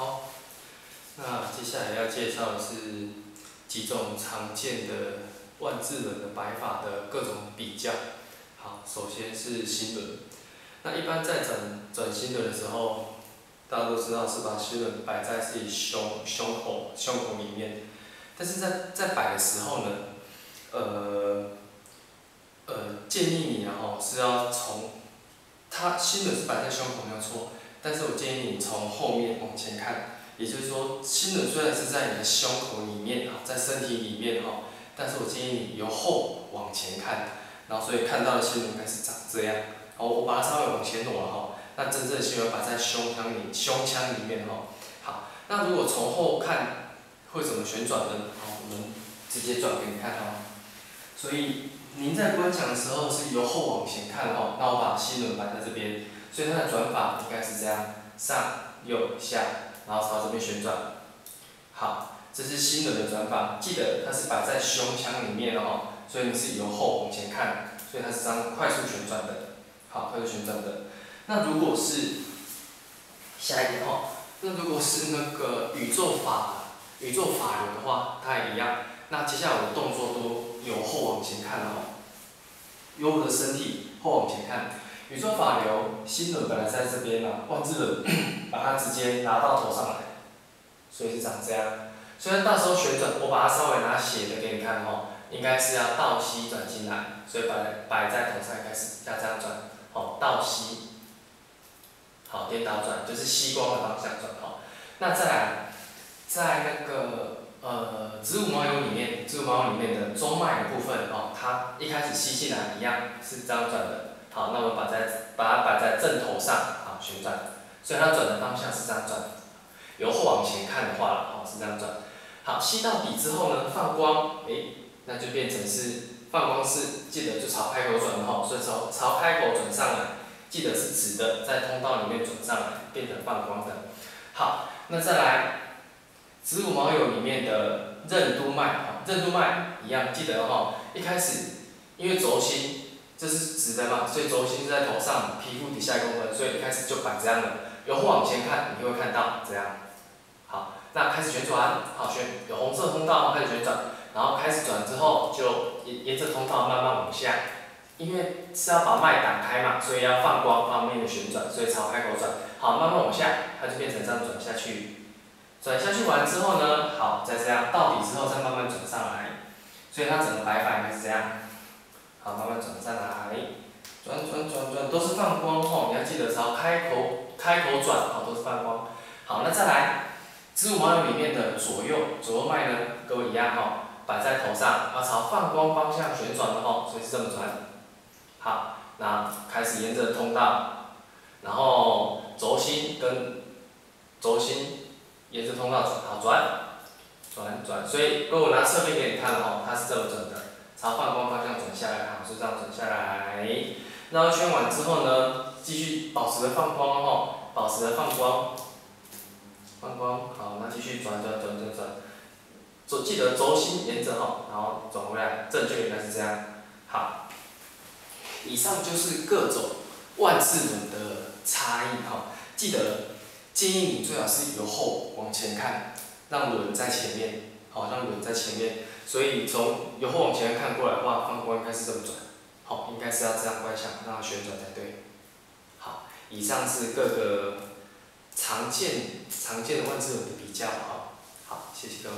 好，那接下来要介绍的是几种常见的万字轮的摆法的各种比较。好，首先是心轮。那一般在转转心轮的时候，大家都知道是把心轮摆在自己胸胸口胸口里面。但是在在摆的时候呢，呃，呃，建议你然后是要从，它心轮是摆在胸口没有错，但是我建议你从后面往前看，也就是说，心轮虽然是在你的胸口里面啊，在身体里面哈，但是我建议你由后往前看，然后所以看到的心轮应该是长这样。好，我把它稍微往前挪了哈，那真正的心轮摆在胸腔里胸腔里面哈。好，那如果从后看。会怎么旋转呢？好，我们直接转给你看哈。所以您在观想的时候是由后往前看哈。那我把心轮摆在这边，所以它的转法应该是这样：上、右、下，然后朝这边旋转。好，这是心轮的转法。记得它是摆在胸腔里面的哦，所以你是由后往前看，所以它是这样快速旋转的。好，快速旋转的。那如果是下一点哈，那如果是那个宇宙法。宇宙法轮的话，它也一样。那接下来我的动作都由后往前看哦，由我的身体后往前看。宇宙法流，心轮本来在这边嘛，万字轮 把它直接拿到头上来，所以是长这样。虽然到时候旋转，我把它稍微拿斜的给你看哦，应该是要倒吸转进来，所以摆摆在头上开始要这样转，好倒吸，好颠倒转，就是吸光的方向转好。那再来。在那个呃子午卯酉里面，子午卯酉里面的中脉的部分哦，它一开始吸进来一样是这样转的。好，那我们把在把它摆在正头上，好旋转，所以它转的方向是这样转。由后往前看的话，好是这样转。好，吸到底之后呢，放光，诶，那就变成是放光是记得就朝开口转哈，所以朝朝开口转上来，记得是直的，在通道里面转上来，变成放光的。好，那再来。子午卯酉里面的任督脉，哈，任督脉一样，记得哈，一开始因为轴心这是直的嘛，所以轴心是在头上，皮肤底下一公分，所以一开始就摆这样的。由后往前看，你就会看到这样。好，那开始旋转，好旋，有红色通道开始旋转，然后开始转之后就沿沿着通道慢慢往下，因为是要把脉打开嘛，所以要放光方面的旋转，所以朝开口转。好，慢慢往下，它就变成这样转下去。转下去完之后呢，好，再这样到底之后再慢慢转上来，所以它整个摆法应该是这样，好，慢慢转上来，转转转转都是放光吼，你要记得朝开口开口转，好，都是放光。好，那再来，子午卯酉里面的左右左右脉呢，跟我一样哈，摆在头上，要朝放光方向旋转的吼，所以是这么转。好，那开始沿着通道，然后轴心跟轴心。沿着通道转，好转，转转，所以如果我拿侧面给你看的话，它是这么转的，朝放光方向转下来，好，是这样转下来。然后圈完之后呢，继续保持着放光哦，保持着放光，放光，好，那继续转转转转转，轴记得轴心沿着哈，然后转回来，正确应该是这样。好，以上就是各种万字轮的差异哈，记得。建议你最好是由后往前看，让轮在前面，好，让轮在前面。所以从由后往前看过来的话，方框应该是这么转，好，应该是要这样观想，让它旋转才对。好，以上是各个常见常见的万字轮的比较，好，好，谢谢各位。